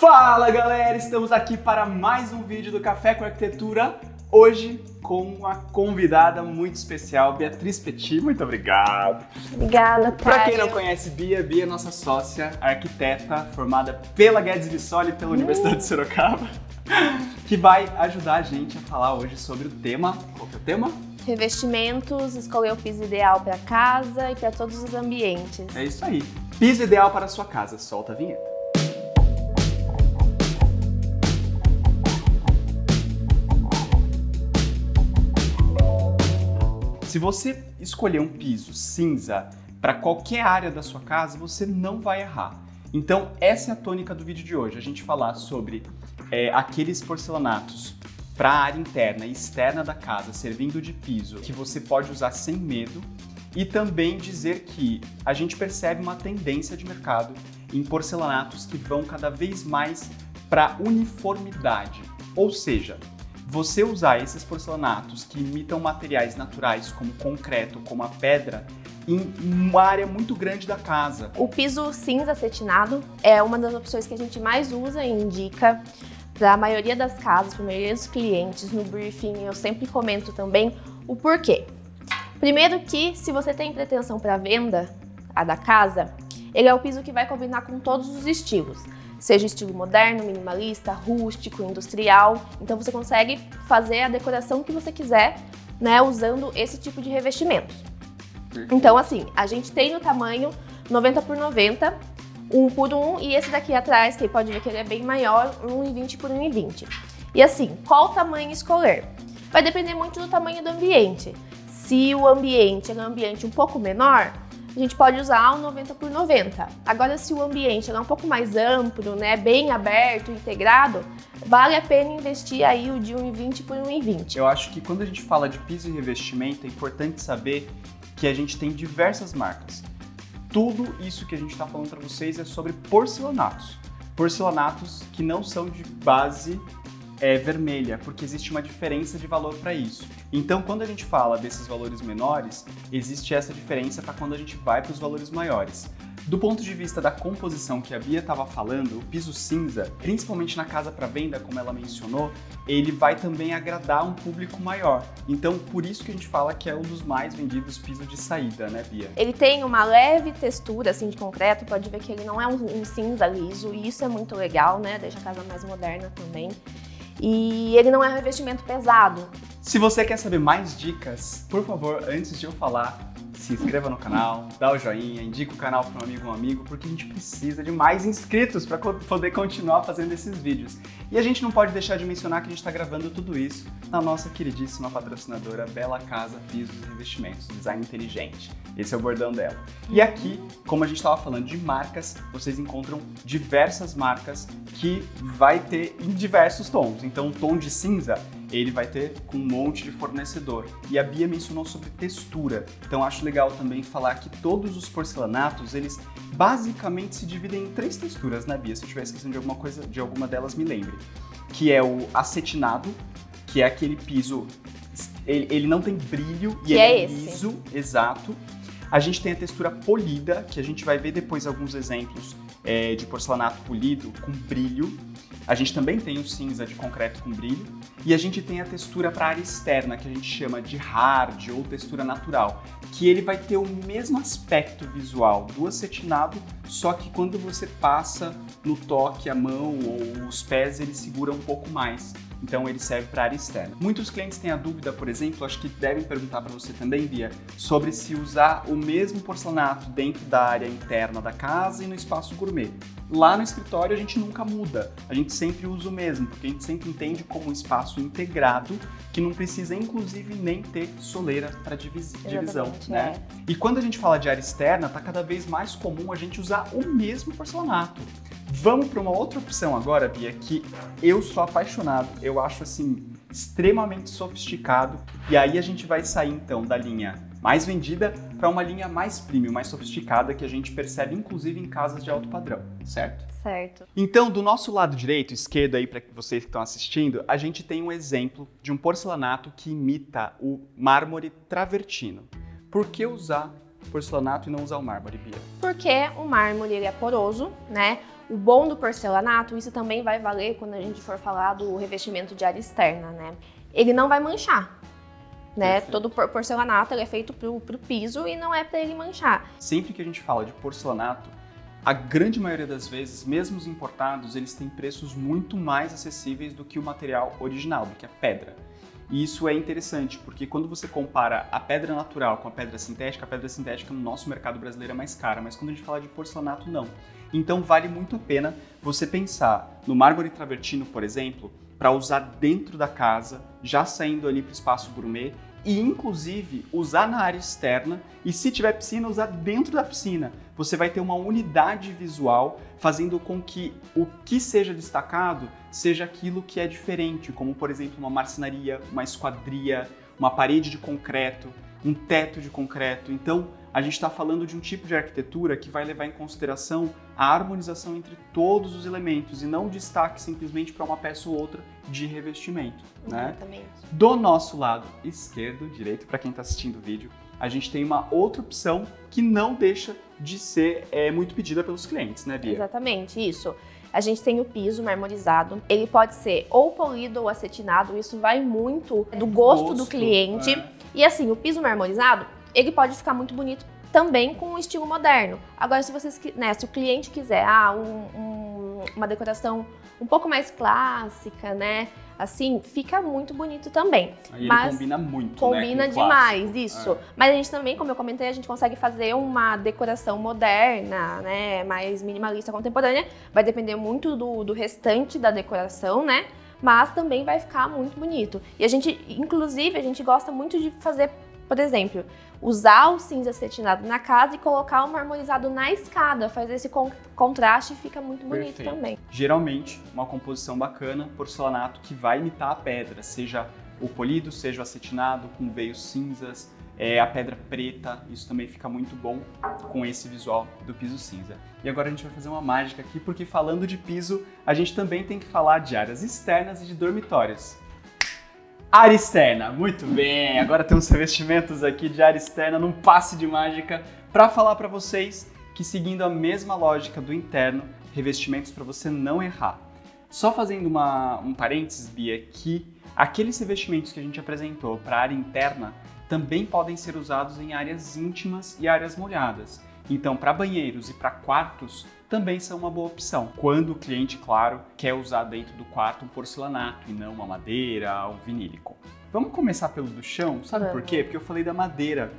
Fala galera, estamos aqui para mais um vídeo do Café com Arquitetura. Hoje com uma convidada muito especial, Beatriz Petit. Muito obrigado. Obrigada, Para quem não conhece Bia, Bia é nossa sócia, arquiteta, formada pela Guedes Vissoli e pela Universidade de Sorocaba, que vai ajudar a gente a falar hoje sobre o tema. Qual que é o tema? Revestimentos, escolher o piso ideal para casa e para todos os ambientes. É isso aí. Piso ideal para a sua casa. Solta a vinheta. Se você escolher um piso cinza para qualquer área da sua casa, você não vai errar. Então, essa é a tônica do vídeo de hoje. A gente falar sobre é, aqueles porcelanatos para a área interna e externa da casa, servindo de piso, que você pode usar sem medo. E também dizer que a gente percebe uma tendência de mercado em porcelanatos que vão cada vez mais para uniformidade. Ou seja, você usar esses porcelanatos que imitam materiais naturais como concreto, como a pedra, em uma área muito grande da casa. O piso cinza acetinado é uma das opções que a gente mais usa e indica para a maioria das casas, para a maioria dos clientes. No briefing eu sempre comento também o porquê. Primeiro que se você tem pretensão para venda a da casa, ele é o piso que vai combinar com todos os estilos. Seja estilo moderno, minimalista, rústico, industrial. Então você consegue fazer a decoração que você quiser, né, usando esse tipo de revestimentos. Então, assim, a gente tem no tamanho 90 por 90, 1 por 1, e esse daqui atrás, que pode ver que ele é bem maior, 1,20 por 1,20. E assim, qual tamanho escolher? Vai depender muito do tamanho do ambiente. Se o ambiente é um ambiente um pouco menor, a gente pode usar o 90 por 90. Agora, se o ambiente é um pouco mais amplo, né, bem aberto, integrado, vale a pena investir aí o de 1,20 por 1,20. Eu acho que quando a gente fala de piso e revestimento, é importante saber que a gente tem diversas marcas. Tudo isso que a gente está falando para vocês é sobre porcelanatos. Porcelanatos que não são de base é, vermelha, porque existe uma diferença de valor para isso. Então, quando a gente fala desses valores menores, existe essa diferença para quando a gente vai para os valores maiores. Do ponto de vista da composição que a Bia estava falando, o piso cinza, principalmente na casa para venda, como ela mencionou, ele vai também agradar um público maior. Então, por isso que a gente fala que é um dos mais vendidos pisos de saída, né, Bia? Ele tem uma leve textura assim de concreto, pode ver que ele não é um, um cinza liso, e isso é muito legal, né? Deixa a casa mais moderna também. E ele não é um revestimento pesado. Se você quer saber mais dicas, por favor, antes de eu falar, se inscreva no canal, dá o joinha, indica o canal para um amigo um amigo, porque a gente precisa de mais inscritos para poder continuar fazendo esses vídeos. E a gente não pode deixar de mencionar que a gente está gravando tudo isso na nossa queridíssima patrocinadora Bela Casa Pisos e Revestimentos, design inteligente. Esse é o bordão dela. E aqui, como a gente estava falando de marcas, vocês encontram diversas marcas que vai ter em diversos tons. Então, o tom de cinza ele vai ter com um monte de fornecedor. E a Bia mencionou sobre textura. Então acho legal também falar que todos os porcelanatos, eles basicamente se dividem em três texturas, né, Bia? Se eu estiver esquecendo de alguma coisa, de alguma delas, me lembre. Que é o acetinado, que é aquele piso ele, ele não tem brilho e é é liso, exato. A gente tem a textura polida, que a gente vai ver depois alguns exemplos é, de porcelanato polido com brilho. A gente também tem o cinza de concreto com brilho. E a gente tem a textura para área externa, que a gente chama de hard ou textura natural, que ele vai ter o mesmo aspecto visual do acetinado, só que quando você passa no toque a mão ou os pés, ele segura um pouco mais. Então ele serve para área externa. Muitos clientes têm a dúvida, por exemplo, acho que devem perguntar para você também, Bia, sobre se usar o mesmo porcelanato dentro da área interna da casa e no espaço gourmet. Lá no escritório a gente nunca muda, a gente sempre usa o mesmo, porque a gente sempre entende como um espaço integrado que não precisa, inclusive, nem ter soleira para divisão, né? E quando a gente fala de área externa, tá cada vez mais comum a gente usar o mesmo porcelanato. Vamos para uma outra opção agora, Bia, que eu sou apaixonado, eu acho assim extremamente sofisticado. E aí a gente vai sair então da linha mais vendida para uma linha mais premium, mais sofisticada que a gente percebe inclusive em casas de alto padrão, certo? Certo. Então, do nosso lado direito, esquerdo aí para vocês que estão assistindo, a gente tem um exemplo de um porcelanato que imita o mármore travertino. Por que usar porcelanato e não usar o mármore, Bia? Porque o mármore ele é poroso, né? O bom do porcelanato, isso também vai valer quando a gente for falar do revestimento de área externa, né? Ele não vai manchar. Né? Todo porcelanato é feito para o piso e não é para ele manchar. Sempre que a gente fala de porcelanato, a grande maioria das vezes, mesmo os importados, eles têm preços muito mais acessíveis do que o material original, do que a pedra. E isso é interessante, porque quando você compara a pedra natural com a pedra sintética, a pedra sintética no nosso mercado brasileiro é mais cara, mas quando a gente fala de porcelanato, não. Então vale muito a pena você pensar no mármore travertino, por exemplo, para usar dentro da casa, já saindo ali para o espaço gourmet e inclusive usar na área externa e se tiver piscina usar dentro da piscina. Você vai ter uma unidade visual fazendo com que o que seja destacado seja aquilo que é diferente, como por exemplo uma marcenaria, uma esquadria, uma parede de concreto, um teto de concreto. Então, a gente está falando de um tipo de arquitetura que vai levar em consideração a harmonização entre todos os elementos e não destaque simplesmente para uma peça ou outra de revestimento. Né? Do nosso lado esquerdo, direito, para quem está assistindo o vídeo, a gente tem uma outra opção que não deixa de ser é, muito pedida pelos clientes, né, Bia? Exatamente, isso. A gente tem o piso marmorizado. Ele pode ser ou polido ou acetinado. Isso vai muito do gosto, gosto do cliente. É. E assim, o piso marmorizado, ele pode ficar muito bonito também com um estilo moderno. Agora, se vocês, né, se o cliente quiser ah, um, um, uma decoração um pouco mais clássica, né? Assim, fica muito bonito também. Aí Mas combina muito, Combina né, demais, isso. É. Mas a gente também, como eu comentei, a gente consegue fazer uma decoração moderna, né? Mais minimalista, contemporânea. Vai depender muito do, do restante da decoração, né? Mas também vai ficar muito bonito. E a gente, inclusive, a gente gosta muito de fazer por exemplo, usar o cinza acetinado na casa e colocar o marmorizado na escada, fazer esse con contraste e fica muito bonito Perfeito. também. Geralmente, uma composição bacana, porcelanato que vai imitar a pedra, seja o polido, seja o acetinado com veios cinzas, é, a pedra preta, isso também fica muito bom com esse visual do piso cinza. E agora a gente vai fazer uma mágica aqui, porque falando de piso, a gente também tem que falar de áreas externas e de dormitórios. Área externa, muito bem. Agora temos revestimentos aqui de área externa num passe de mágica para falar para vocês que seguindo a mesma lógica do interno, revestimentos para você não errar. Só fazendo uma, um parênteses, Bia, que aqueles revestimentos que a gente apresentou para a área interna também podem ser usados em áreas íntimas e áreas molhadas. Então, para banheiros e para quartos, também são uma boa opção. Quando o cliente, claro, quer usar dentro do quarto um porcelanato e não uma madeira ou vinílico. Vamos começar pelo do chão, sabe por quê? Porque eu falei da madeira.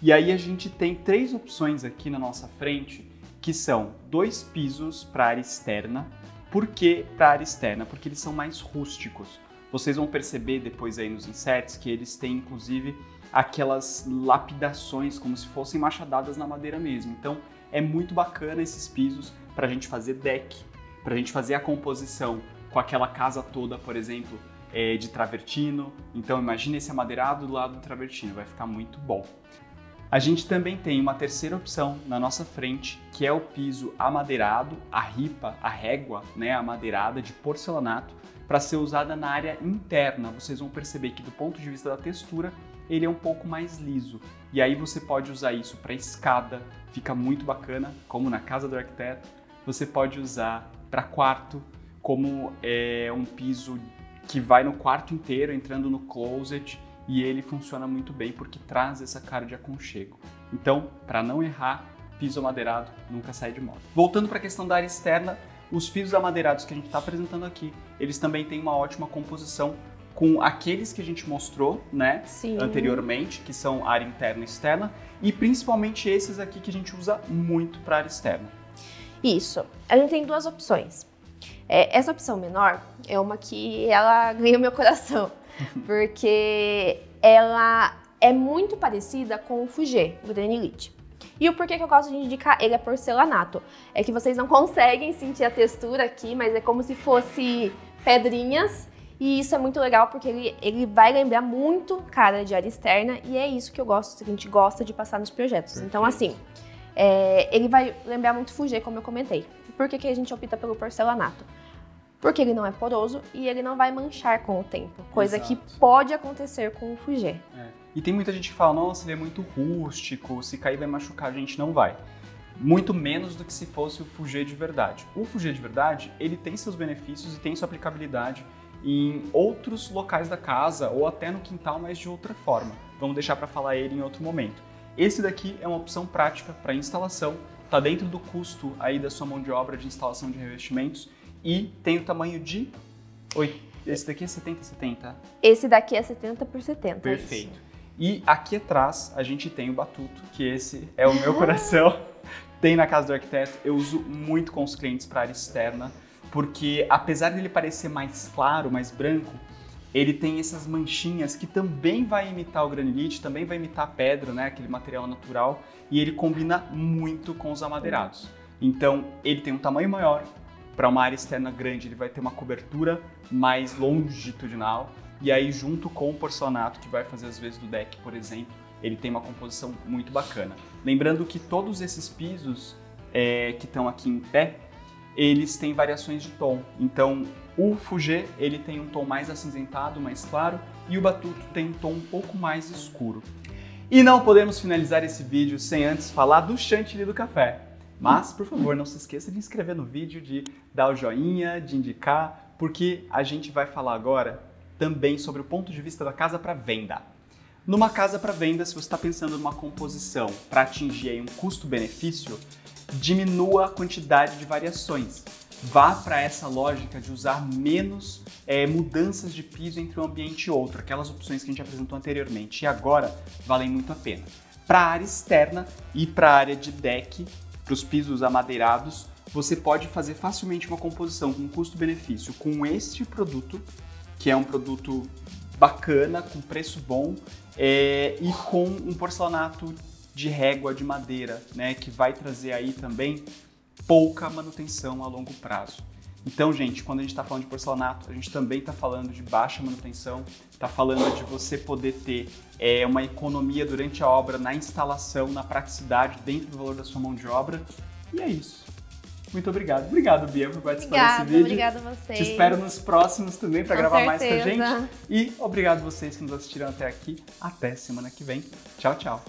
E aí a gente tem três opções aqui na nossa frente, que são dois pisos para área externa. Por que para área externa? Porque eles são mais rústicos. Vocês vão perceber depois aí nos insets que eles têm inclusive aquelas lapidações como se fossem machadadas na madeira mesmo. Então é muito bacana esses pisos para a gente fazer deck, para a gente fazer a composição com aquela casa toda, por exemplo, é, de travertino. Então imagine esse amadeirado do lado do travertino, vai ficar muito bom. A gente também tem uma terceira opção na nossa frente, que é o piso amadeirado, a ripa, a régua, né, amadeirada de porcelanato, para ser usada na área interna. Vocês vão perceber que do ponto de vista da textura, ele é um pouco mais liso. E aí você pode usar isso para escada, fica muito bacana, como na casa do arquiteto. Você pode usar para quarto, como é um piso que vai no quarto inteiro, entrando no closet, e ele funciona muito bem porque traz essa cara de aconchego. Então, para não errar, piso amadeirado nunca sai de moda. Voltando para a questão da área externa, os pisos amadeirados que a gente está apresentando aqui, eles também têm uma ótima composição com aqueles que a gente mostrou, né, Sim. anteriormente, que são área interna e externa, e principalmente esses aqui que a gente usa muito para área externa. Isso. A gente tem duas opções. É, essa opção menor é uma que ela ganha o meu coração, porque ela é muito parecida com o Fuger, o Granilite. E o porquê que eu gosto de indicar ele é porcelanato. É que vocês não conseguem sentir a textura aqui, mas é como se fosse pedrinhas e isso é muito legal porque ele, ele vai lembrar muito cara de área externa e é isso que eu gosto, que a gente gosta de passar nos projetos. Perfeito. Então, assim, é, ele vai lembrar muito Fugê, como eu comentei. Por que, que a gente opta pelo porcelanato? Porque ele não é poroso e ele não vai manchar com o tempo, coisa Exato. que pode acontecer com o Fugê. É. E tem muita gente que fala, nossa, ele é muito rústico, se cair vai machucar, a gente não vai. muito menos do que se fosse o Fugê de verdade. O Fugê de verdade, ele tem seus benefícios e tem sua aplicabilidade em outros locais da casa ou até no quintal, mas de outra forma. Vamos deixar para falar ele em outro momento. Esse daqui é uma opção prática para instalação, está dentro do custo aí da sua mão de obra de instalação de revestimentos e tem o tamanho de Oi, esse daqui é 70 70. Esse daqui é 70 por 70. Perfeito. Isso. E aqui atrás a gente tem o batuto, que esse é o meu coração. tem na casa do arquiteto, eu uso muito com os clientes para área externa, porque apesar dele parecer mais claro, mais branco, ele tem essas manchinhas que também vai imitar o granilite, também vai imitar a pedra, né, aquele material natural, e ele combina muito com os amadeirados. Então, ele tem um tamanho maior, para uma área externa grande, ele vai ter uma cobertura mais longitudinal, e aí junto com o porcelanato que vai fazer as vezes do deck, por exemplo, ele tem uma composição muito bacana. Lembrando que todos esses pisos é, que estão aqui em pé, eles têm variações de tom. Então, o Fugê ele tem um tom mais acinzentado, mais claro, e o Batuto tem um tom um pouco mais escuro. E não podemos finalizar esse vídeo sem antes falar do chantilly do café. Mas, por favor, não se esqueça de inscrever no vídeo, de dar o joinha, de indicar, porque a gente vai falar agora também sobre o ponto de vista da casa para venda. Numa casa para venda, se você está pensando numa composição para atingir um custo-benefício, diminua a quantidade de variações. Vá para essa lógica de usar menos é, mudanças de piso entre um ambiente e outro, aquelas opções que a gente apresentou anteriormente e agora valem muito a pena. Para a área externa e para a área de deck, para os pisos amadeirados, você pode fazer facilmente uma composição com custo-benefício com este produto, que é um produto bacana, com preço bom é, e com um porcelanato de régua de madeira, né, que vai trazer aí também pouca manutenção a longo prazo. Então, gente, quando a gente está falando de porcelanato, a gente também está falando de baixa manutenção, está falando de você poder ter é, uma economia durante a obra, na instalação, na praticidade, dentro do valor da sua mão de obra. E é isso. Muito obrigado. Obrigado, Bia, por participar desse vídeo. Obrigada a vocês. Te espero nos próximos também para gravar certeza. mais com a gente. E obrigado vocês que nos assistiram até aqui. Até semana que vem. Tchau, tchau.